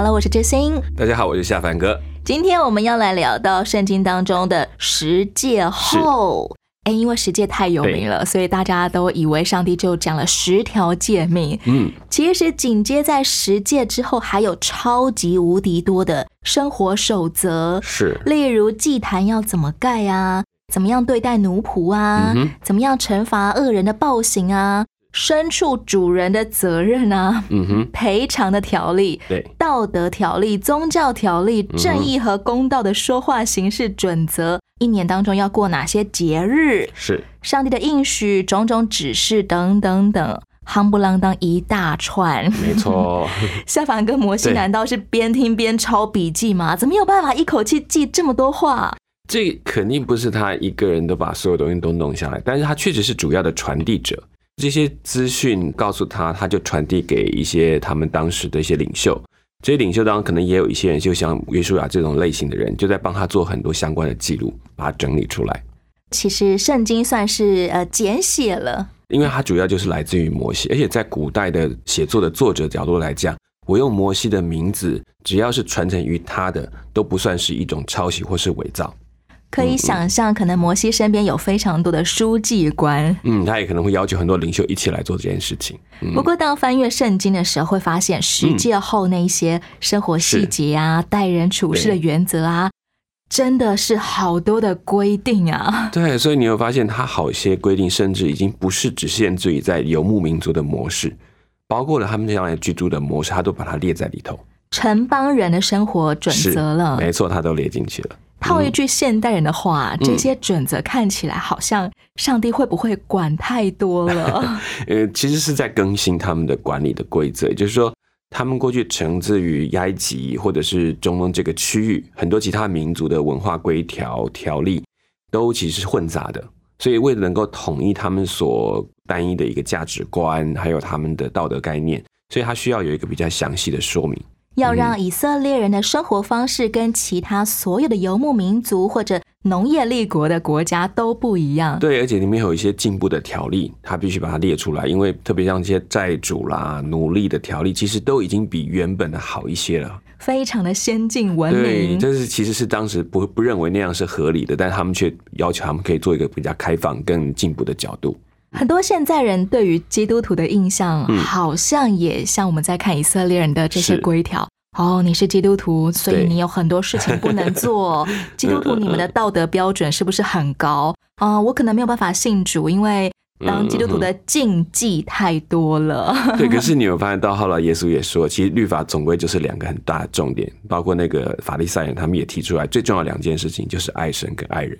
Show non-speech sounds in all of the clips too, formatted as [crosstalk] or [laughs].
好了，我是知心。大家好，我是夏凡哥。今天我们要来聊到圣经当中的十诫后。哎，因为十诫太有名了，所以大家都以为上帝就讲了十条诫命。嗯，其实紧接在十诫之后，还有超级无敌多的生活守则。是，例如祭坛要怎么盖啊？怎么样对待奴仆啊？嗯怎么样惩罚恶人的暴行啊？牲畜主人的责任啊？嗯哼，赔偿的条例、对，道德条例、宗教条例、正义和公道的说话形式准则，一年当中要过哪些节日，是，上帝的应许、种种指示等等等，夯不啷当一大串。没错。[laughs] 夏凡跟摩西难道是边听边抄笔记吗？怎么有办法一口气记这么多话？这肯定不是他一个人都把所有东西都弄下来，但是他确实是主要的传递者。这些资讯告诉他，他就传递给一些他们当时的一些领袖。这些领袖当中可能也有一些人，就像约书亚这种类型的人，就在帮他做很多相关的记录，把它整理出来。其实圣经算是呃简写了，因为它主要就是来自于摩西，而且在古代的写作的作者角度来讲，我用摩西的名字，只要是传承于他的，都不算是一种抄袭或是伪造。可以想象，可能摩西身边有非常多的书记官。嗯，他也可能会要求很多领袖一起来做这件事情。嗯不过，当翻阅圣经的时候，会发现十诫后那一些生活细节啊、待人处事的原则啊，真的是好多的规定啊。[laughs] 对，所以你会发现，他好些规定甚至已经不是只限制于在游牧民族的模式，包括了他们将来居住的模式，他都把它列在里头。城邦人的生活准则了。没错，他都列进去了。套一句现代人的话，嗯这些准则看起来好像上帝会不会管太多了？[laughs] 呃，其实是在更新他们的管理的规则，也就是说，他们过去承自于埃及或者是中东这个区域，很多其他民族的文化规条条例都其实是混杂的，所以为了能够统一他们所单一的一个价值观，还有他们的道德概念，所以它需要有一个比较详细的说明。要让以色列人的生活方式跟其他所有的游牧民族或者农业立国的国家都不一样。对，而且里面有一些进步的条例，它必须把它列出来，因为特别像这些债主啦、奴隶的条例，其实都已经比原本的好一些了。非常的先进文对，明。这是其实是当时不不认为那样是合理的，但他们却要求他们可以做一个比较开放、更进步的角度。很多现在人对于基督徒的印象，嗯好像也像我们在看以色列人的这些是规条。哦，你是基督徒，所以你有很多事情不能做。[laughs] 基督徒，你们的道德标准是不是很高啊、我可能没有办法信主，因为当基督徒的禁忌太多了。对，可是你有发现到后来，耶稣也说，其实律法总归就是两个很大的重点，包括那个法利赛人，他们也提出来，最重要的两件事情就是爱神跟爱人。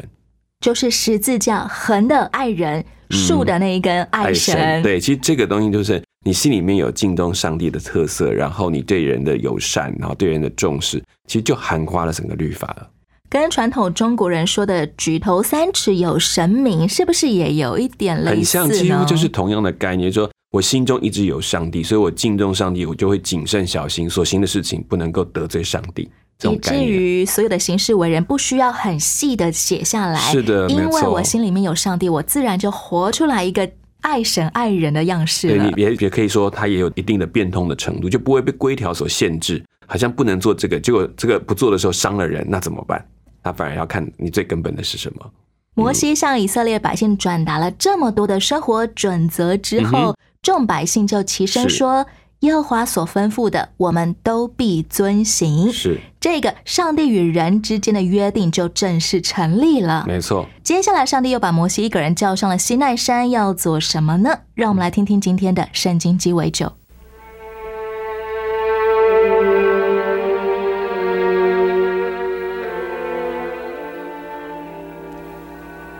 就是十字架横的爱人，竖的那一根爱神。对，其实这个东西就是你心里面有敬重上帝的特色，然后你对人的友善，然后对人的重视，其实就涵盖了整个律法了。跟传统中国人说的“举头三尺有神明”，是不是也有一点类似呢？像，几乎就是同样的概念，就说我心中一直有上帝，所以我敬重上帝，我就会谨慎小心，所行的事情不能够得罪上帝。这以至于所有的行事为人不需要很细的写下来，是的因为我心里面有上帝，我自然就活出来一个爱神爱人的样式了对。也也可以说，它也有一定的变通的程度，就不会被规条所限制，好像不能做这个，结果这个不做的时候伤了人，那怎么办？那反而要看你最根本的是什么。摩西向以色列百姓转达了这么多的生活准则之后，嗯众百姓就齐声说：“耶和华所吩咐的，我们都必遵行。”是，这个上帝与人之间的约定就正式成立了。没错。接下来，上帝又把摩西一个人叫上了西奈山，要做什么呢？让我们来听听今天的圣经鸡尾酒。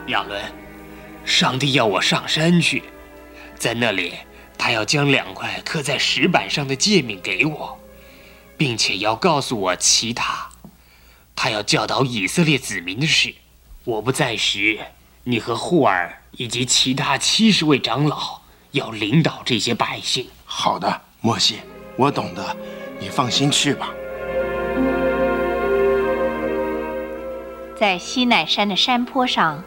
亚伦，上帝要我上山去，在那里，他要将两块刻在石板上的诫命给我，并且要告诉我其他，他要教导以色列子民的事。我不在时，你和护尔以及其他七十位长老要领导这些百姓。好的，摩西，我懂得，你放心去吧。在西奈山的山坡上，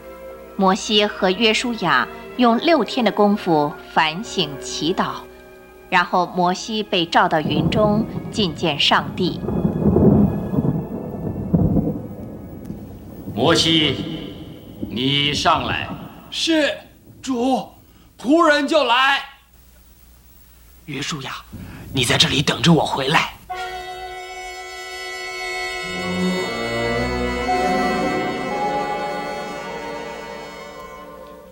摩西和约书亚用六天的功夫反省祈祷，然后摩西被召到云中觐见上帝。摩西，你上来。是，主，仆人就来。约书亚，你在这里等着我回来。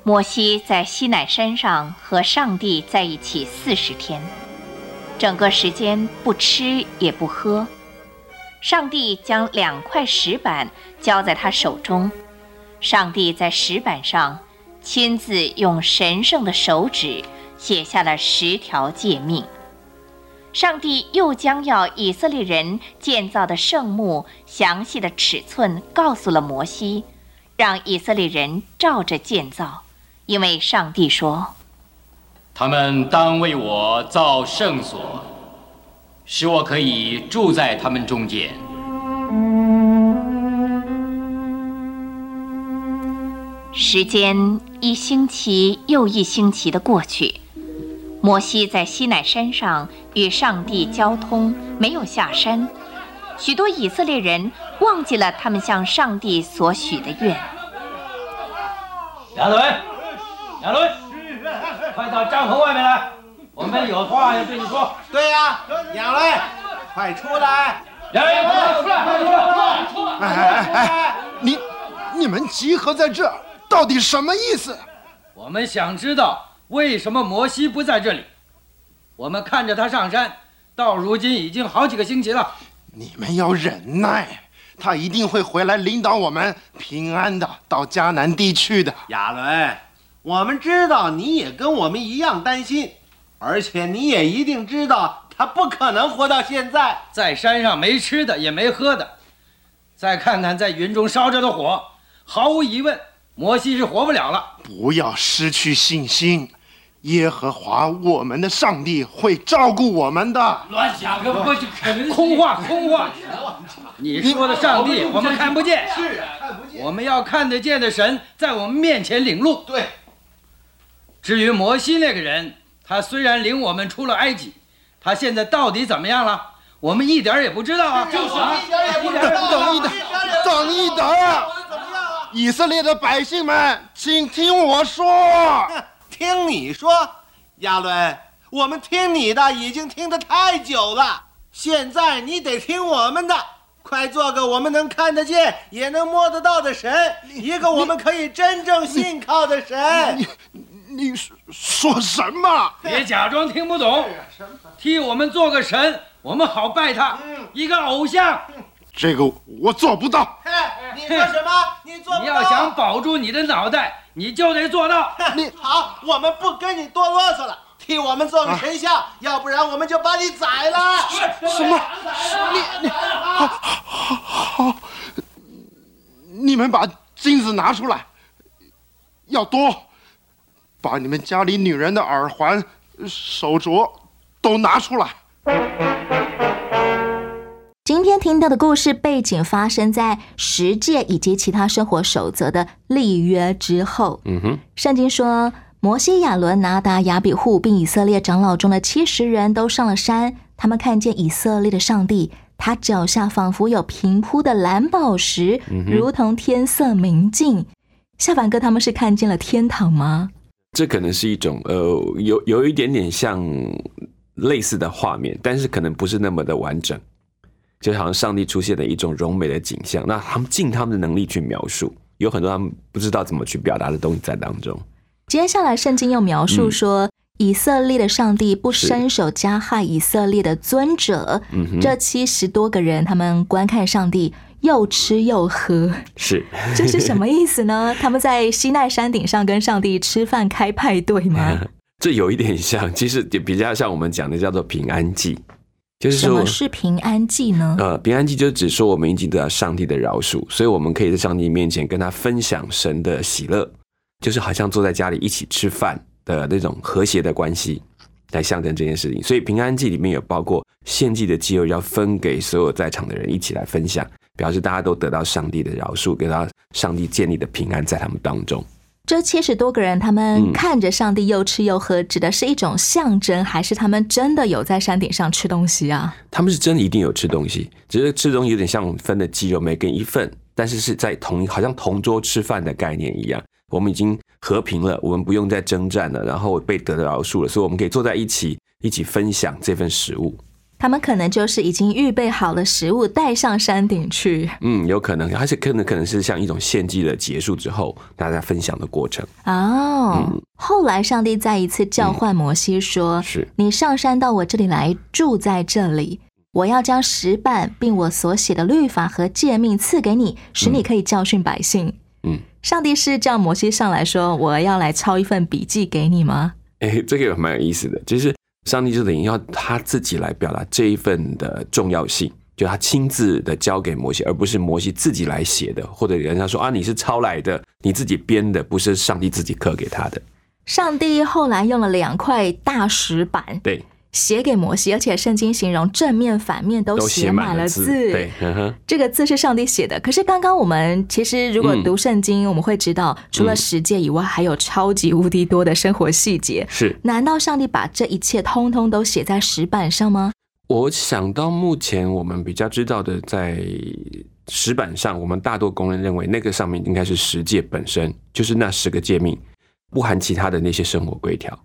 摩西在西乃山上和上帝在一起四十天，整个时间不吃也不喝。上帝将两块石板交在他手中，上帝在石板上亲自用神圣的手指写下了十条诫命。上帝又将要以色列人建造的圣墓详细的尺寸告诉了摩西，让以色列人照着建造。因为上帝说：“他们当为我造圣所，使我可以住在他们中间。”时间一星期又一星期的过去，摩西在西奈山上与上帝交通，没有下山。许多以色列人忘记了他们向上帝所许的愿。亚伦，亚伦，快到帐篷外面来，我们有话要对你说。对呀，亚伦，快出来！亚伦，快出来！快出来！出来！哎哎哎，你你们集合在这儿，到底什么意思？我们想知道为什么摩西不在这里。我们看着他上山，到如今已经好几个星期了。你们要忍耐，他一定会回来领导我们平安的到迦南地区的。亚伦，我们知道你也跟我们一样担心，而且你也一定知道他不可能活到现在。在山上没吃的也没喝的，再看看在云中烧着的火，毫无疑问，摩西是活不了了。不要失去信心，耶和华我们的上帝会照顾我们的。乱想个不就可能空话空话。你说的上帝我们看不见，是啊看不见。我们要看得见的神在我们面前领路。对。至于摩西那个人，他虽然领我们出了埃及，他现在到底怎么样了？我们一点也不知道啊！就是一点也不知道。等一等，等一等啊！以色列的百姓们，请听我说。听你说，亚伦，我们听你的已经听得太久了，现在你得听我们的。快做个我们能看得见也能摸得到的神，一个我们可以真正信靠的神。你你说说什么？别假装听不懂，替我们做个神，我们好拜他，一个偶像。这个我做不到。你说什么？你做不到。你要想保住你的脑袋，你就得做到。你好，我们不跟你多啰嗦了，替我们做个神像，要不然我们就把你宰了。什么？你你好，好，好，你们把金子拿出来，要多，把你们家里女人的耳环、手镯都拿出来。今天听到的故事背景发生在十诫以及其他生活守则的立约之后。嗯哼，圣经说，摩西、亚伦、拿达、亚比户，并以色列长老中的七十人都上了山。他们看见以色列的上帝，他脚下仿佛有平铺的蓝宝石，如同天色明净。下凡哥他们是看见了天堂吗？这可能是一种呃，有有一点点像类似的画面，但是可能不是那么的完整。就好像上帝出现的一种柔美的景象，那他们尽他们的能力去描述，有很多他们不知道怎么去表达的东西在当中。接下来，圣经又描述说，以色列的上帝不伸手加害以色列的尊者。嗯这七十多个人，他们观看上帝又吃又喝，是 [laughs] 这是什么意思呢？他们在西奈山顶上跟上帝吃饭开派对吗？[laughs] 这有一点像，其实也比较像我们讲的叫做平安祭。就是说什么是平安祭呢？呃，平安祭就只说我们已经得到上帝的饶恕，所以我们可以在上帝面前跟他分享神的喜乐，就是好像坐在家里一起吃饭的那种和谐的关系，来象征这件事情。所以平安祭里面有包括献祭的祭肉要分给所有在场的人一起来分享，表示大家都得到上帝的饶恕，得到上帝建立的平安在他们当中。这七十多个人，他们嗯看着上帝又吃又喝，指的是一种象征，还是他们真的有在山顶上吃东西啊？他们是真的一定有吃东西，只是吃东西有点像分的鸡肉，每个人一份，但是是在同好像同桌吃饭的概念一样。我们已经和平了，我们不用再征战了，然后被得到饶恕了，所以我们可以坐在一起，一起分享这份食物。他们可能就是已经预备好了食物带上山顶去嗯，有可能，而且可能可能是像一种献祭的结束之后，大家分享的过程。哦。嗯后来上帝再一次召唤摩西说：“是你上山到我这里来，住在这里。我要将石板并我所写的律法和诫命赐给你，使你可以教训百姓。”嗯，上帝是叫摩西上来说：“我要来抄一份笔记给你吗哎、这个蛮有意思的。其实上帝就等于要他自己来表达这一份的重要性，就他亲自的交给摩西，而不是摩西自己来写的，或者人家说啊你是抄来的，你自己编的，不是上帝自己刻给他的。？”上帝后来用了两块大石板对，写给摩西，而且圣经形容正面反面都都写写满了字。对，这个字是上帝写的，可是刚刚我们其实如果嗯读圣经，我们会知道，除了十诫以外，还有超级无敌多的生活细节。是。难道上帝把这一切通通都写在石板上吗？我想到目前我们比较知道的，在石板上，我们大多公认认为那个上面应该是十诫本身，就是那十个诫命，不含其他的那些生活规条。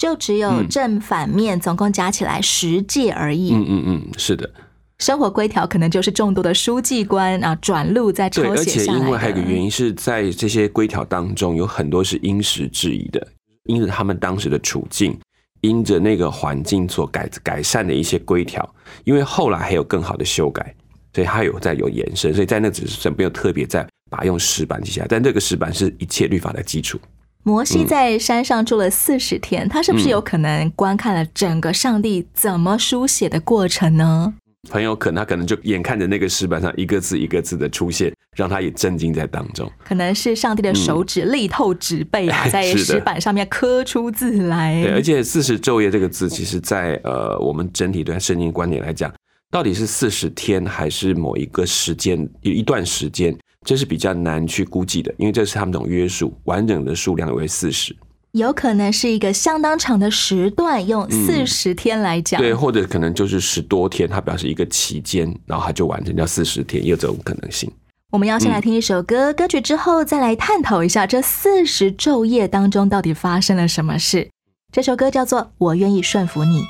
就只有嗯正反面，总共加起来十戒而已。嗯嗯嗯，是的。生活规条可能就是众多的书记官啊转录再对，抄而且写下来的。因为还有一个原因是在这些规条当中，有很多是因时制宜的，因着他们当时的处境，因着那个环境所改改善的一些规条，因为后来还有更好的修改，所以它有在有延伸，所以在那只是没有特别在把用石板记下来，但这个石板是一切律法的基础。摩西在山上住了四十天，他是不是嗯有可能观看了整个上帝怎么书写的过程呢？很有可能他可能就眼看着那个石板上一个字一个字的出现，让他也震惊在当中。可能是上帝的手指力透纸背啊，在 [laughs] 石板上面刻出字来。对，而且四十昼夜这个字，其实在呃我们整体对圣经观点来讲，到底是四十天还是某一个时间有一段时间，这是比较难去估计的，因为这是他们这种约束，完整的数量为四十。有可能是一个相当长的时段，用四十天来讲。嗯对，或者可能就是十多天，它表示一个期间，然后它就完成叫四十天，也有这种可能性。我们要先来听一首歌，歌曲之后再来探讨一下这四十昼夜当中到底发生了什么事。这首歌叫做《我愿意顺服你》。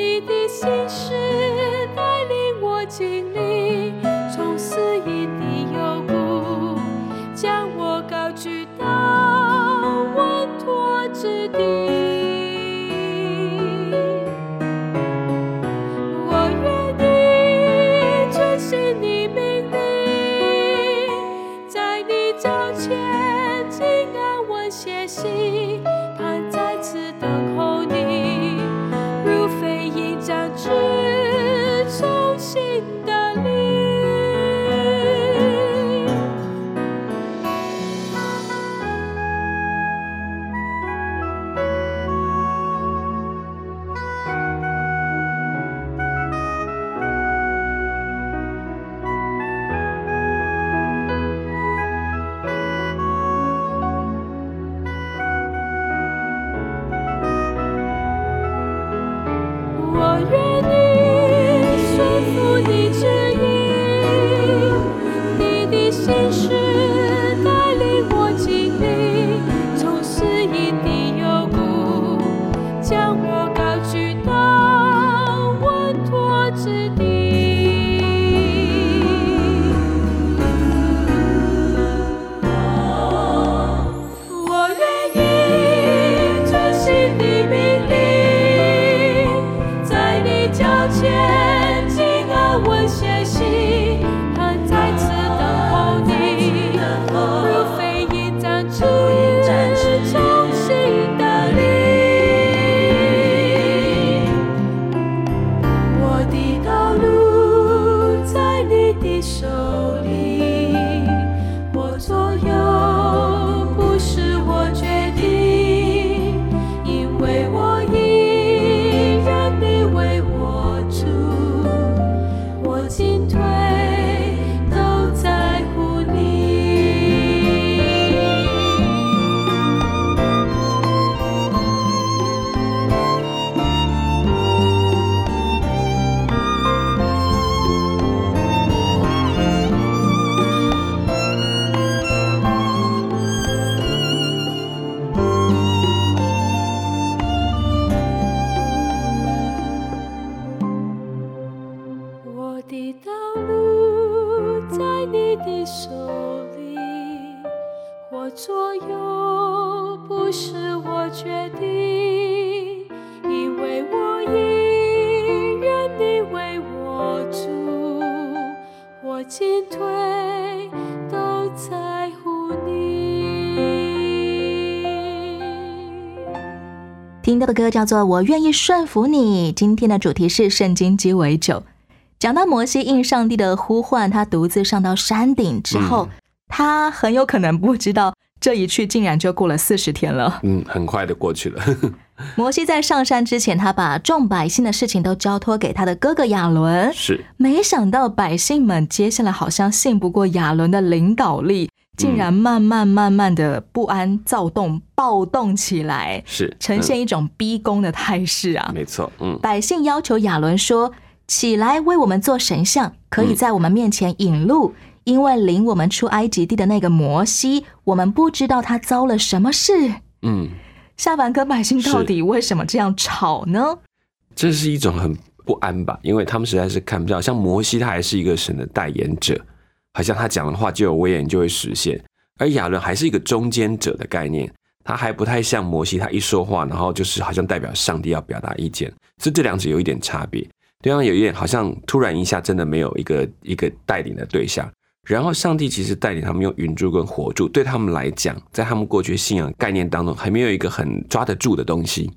你的心事带领我经历，我进退都在乎你。听到的歌叫做《我愿意顺服你》。今天的主题是圣经鸡尾酒。讲到摩西应上帝的呼唤，他独自上到山顶之后，他很有可能不知道这一去竟然就过了四十天了。嗯，很快的过去了。[laughs] 摩西在上山之前，他把众百姓的事情都交托给他的哥哥亚伦。是，没想到百姓们接下来好像信不过亚伦的领导力，竟然慢慢慢慢的不安、躁动、暴动起来，是呈现一种逼宫的态势啊。没错，嗯，百姓要求亚伦说：“起来，为我们做神像，可以在我们面前引路。因为领我们出埃及地的那个摩西，我们不知道他遭了什么事。”嗯，下凡跟百姓到底为什么这样吵呢？这是一种很不安吧，因为他们实在是看不到，像摩西他还是一个神的代言者，好像他讲的话就有威严就会实现，而亚伦还是一个中间者的概念，他还不太像摩西，他一说话，然后就是好像代表上帝要表达意见，所以这两者有一点差别。对方有一点好像突然一下真的没有一个一个带领的对象，然后上帝其实带领他们用云柱跟火柱，对他们来讲，在他们过去信仰概念当中还没有一个很抓得住的东西，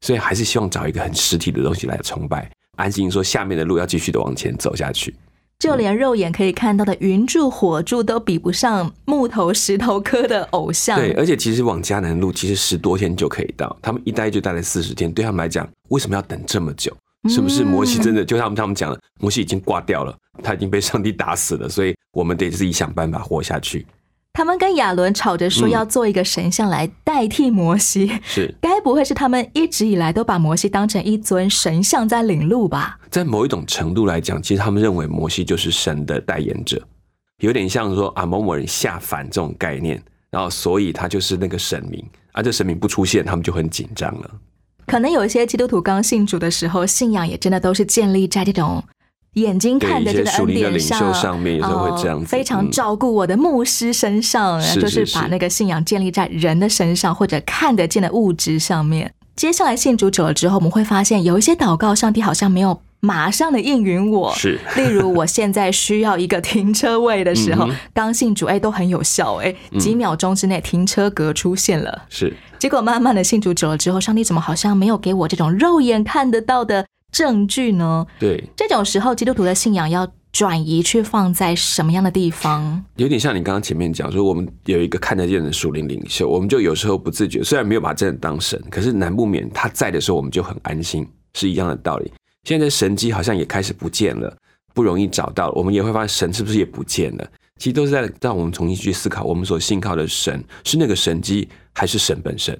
所以还是希望找一个很实体的东西来崇拜，安心说下面的路要继续的往前走下去。就连肉眼可以看到的云柱、火柱都比不上木头、石头刻的偶像。对，而且其实往迦南路其实十多天就可以到，他们一待就待了四十天，对他们来讲，为什么要等这么久？是不是摩西真的就像他们讲的，摩西已经挂掉了，他已经被上帝打死了，所以我们得自己想办法活下去。他们跟亚伦吵着说要做一个神像来代替摩西，是该不会是他们一直以来都把摩西当成一尊神像在领路吧？在某一种程度来讲，其实他们认为摩西就是神的代言者，有点像说啊某某人下凡这种概念，然后所以他就是那个神明，啊这神明不出现，他们就很紧张了。可能有一些基督徒刚信主的时候，信仰也真的都是建立在这种眼睛看得见的恩典上，上面有时候会这样子，非常照顾我的牧师身上，就是把那个信仰建立在人的身上或者看得见的物质上面。接下来信主久了之后，我们会发现有一些祷告，上帝好像没有马上的应允我。是，[laughs] 例如我现在需要一个停车位的时候，刚信主哎都很有效哎，几秒钟之内停车格出现了。是。结果慢慢的信主久了之后，上帝怎么好像没有给我这种肉眼看得到的证据呢？对，这种时候基督徒的信仰要转移去放在什么样的地方？有点像你刚刚前面讲说，我们有一个看得见的属灵领袖，我们就有时候不自觉，虽然没有把他真的当神，可是难不免他在的时候，我们就很安心，是一样的道理。现在神机好像也开始不见了，不容易找到，我们也会发现神是不是也不见了？其实都是在让我们重新去思考，我们所信靠的神是那个神机，还是神本身？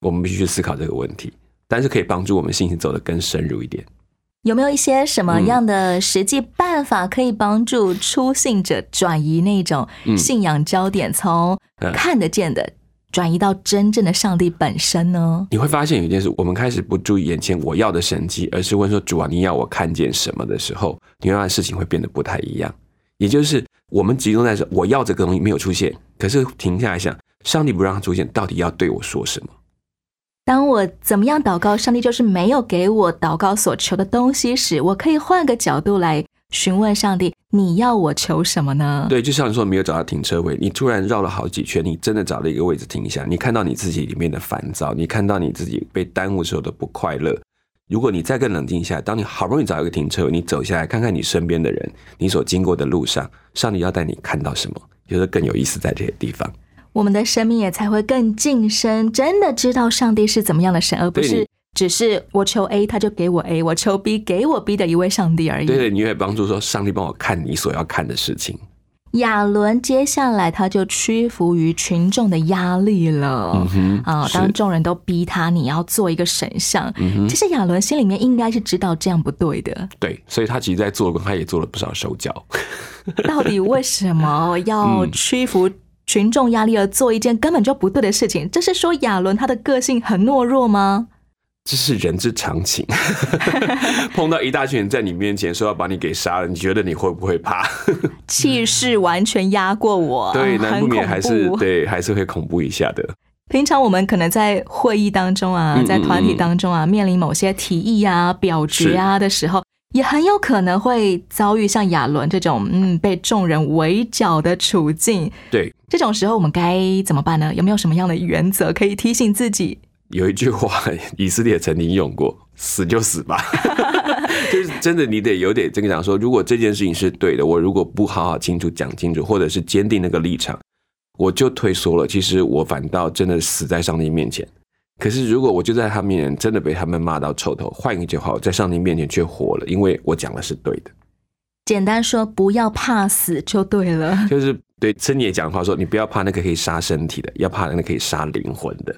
我们必须去思考这个问题，但是可以帮助我们信心走得更深入一点。有没有一些什么样的实际办法可以帮助出信者转移那种信仰焦点，从看得见的转移到真正的上帝本身呢？你会发现有一件事，我们开始不注意眼前我要的神迹，而是问说主啊，你要我看见什么的时候，你会发现事情会变得不太一样。也就是我们集中在说我要这个东西没有出现，可是停下来想，上帝不让它出现，到底要对我说什么？当我怎么样祷告，上帝就是没有给我祷告所求的东西时，我可以换个角度来询问上帝：你要我求什么呢？对，就像你说没有找到停车位，你突然绕了好几圈，你真的找了一个位置停下，你看到你自己里面的烦躁，你看到你自己被耽误时候的不快乐。如果你再更冷静一下，当你好不容易找一个停车位，你走下来看看你身边的人，你所经过的路上，上帝要带你看到什么？觉得更有意思在这些地方。我们的生命也才会更晋升，真的知道上帝是怎么样的神，而不是只是我求 A 他就给我 A，我求 B 给我 B 的一位上帝而已。对对，你会帮助说上帝帮我看你所要看的事情。亚伦接下来他就屈服于群众的压力了，嗯啊，当众人都逼他你要做一个神像，其实亚伦心里面应该是知道这样不对的。对，所以他其实，在做工他也做了不少手脚。到底为什么要 [laughs] 屈服？群众压力而做一件根本就不对的事情，这是说亚伦他的个性很懦弱吗？这是人之常情。[laughs] 碰到一大群人在你面前说要把你给杀了，你觉得你会不会怕？气势完全压过我，[laughs] 对，难不免还是对，还是会恐怖一下的。平常我们可能在会议当中啊，嗯在团体当中啊，面临某些提议啊、表决啊的时候，也很有可能会遭遇像亚伦这种嗯被众人围剿的处境。对，这种时候我们该怎么办呢？有没有什么样的原则可以提醒自己？有一句话，以色列曾经用过：“死就死吧。[laughs] ”就是真的，你得有点这个讲说，如果这件事情是对的，我如果不好好清楚讲清楚，或者是坚定那个立场，我就退缩了。其实我反倒真的死在上帝面前。可是如果我就在他面前真的被他们骂到臭头，换一句话，我在上帝面前却活了，因为我讲的是对的。简单说，不要怕死就对了。就是对真也讲话说，你不要怕那个可以杀身体的，要怕那个可以杀灵魂的。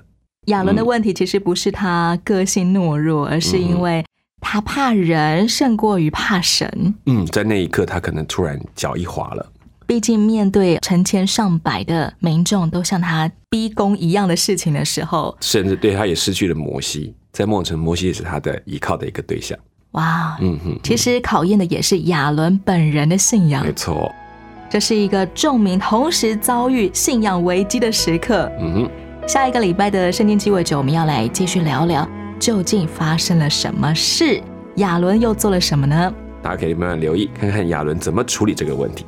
亚伦的问题其实不是他个性懦弱，而是因为他怕人胜过于怕神。嗯，在那一刻，他可能突然脚一滑了。毕竟面对成千上百的民众都向他逼宫一样的事情的时候，甚至对他也失去了摩西，在梦城，摩西也是他的依靠的一个对象。哇，嗯哼，其实考验的也是亚伦本人的信仰。没错，这是一个众民同时遭遇信仰危机的时刻。嗯哼，下一个礼拜的圣经鸡尾酒，我们要来继续聊聊究竟发生了什么事，亚伦又做了什么呢？大家可以慢慢留意，看看亚伦怎么处理这个问题。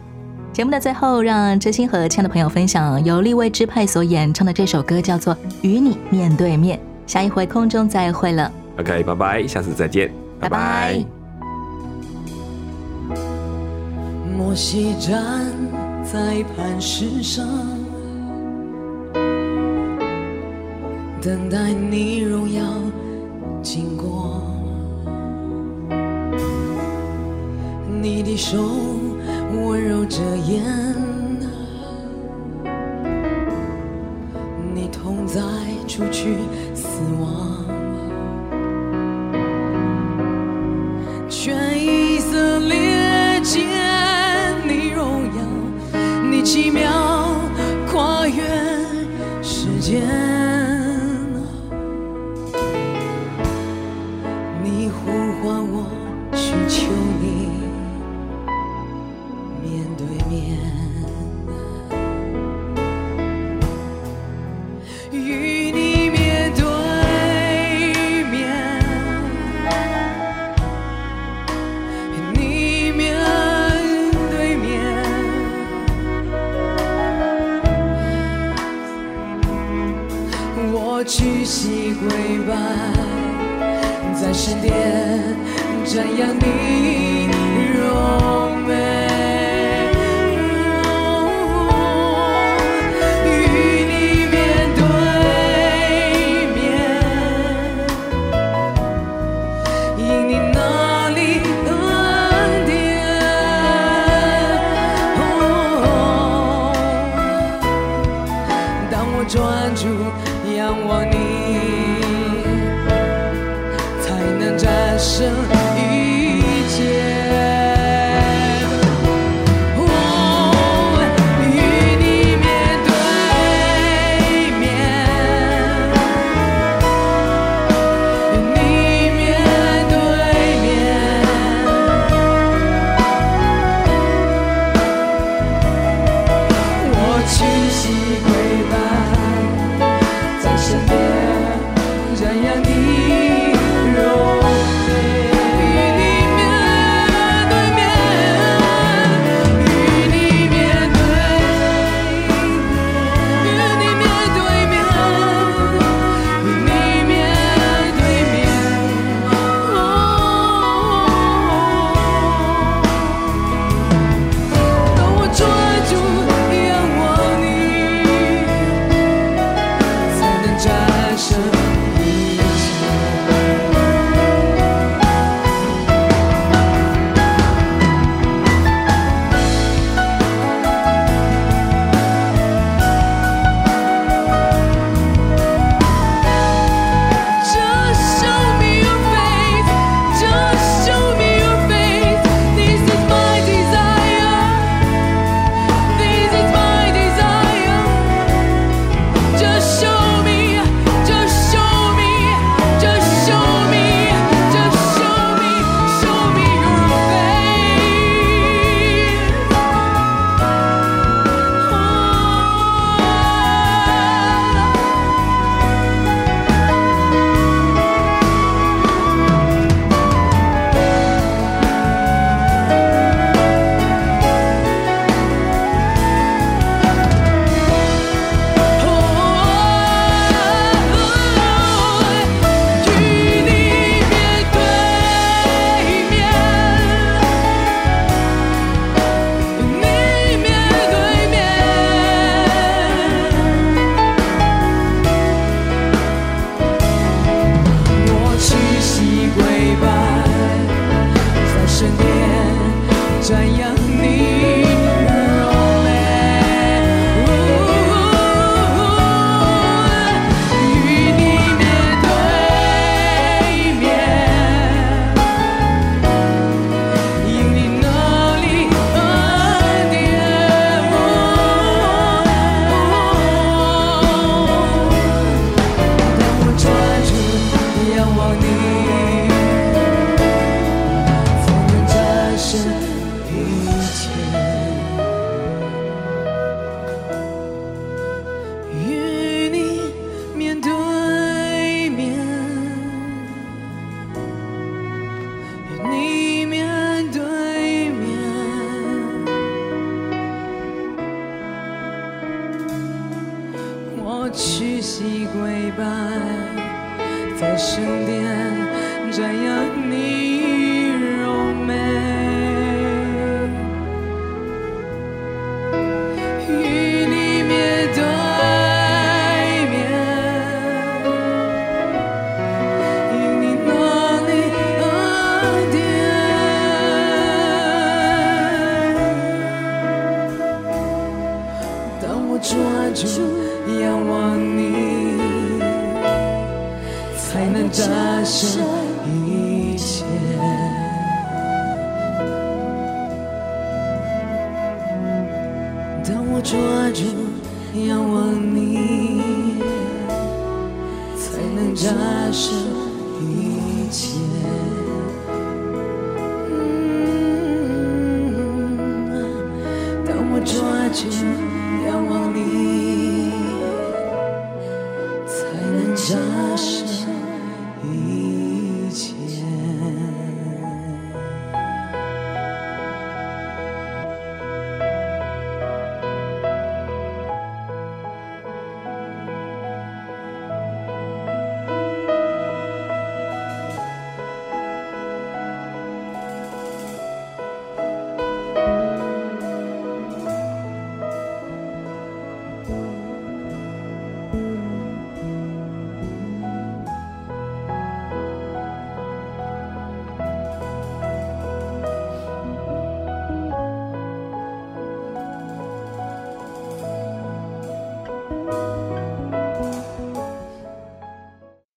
节目的最后，让知心和亲爱的朋友分享由立位支派所演唱的这首歌，叫做《与你面对面》。下一回空中再会了，OK，拜拜，下次再见，拜拜。摩西站在磐石上，等待你荣耀经过。你的手温柔着眼，在神殿，瞻仰你。屈膝跪拜，在圣殿瞻仰你。继。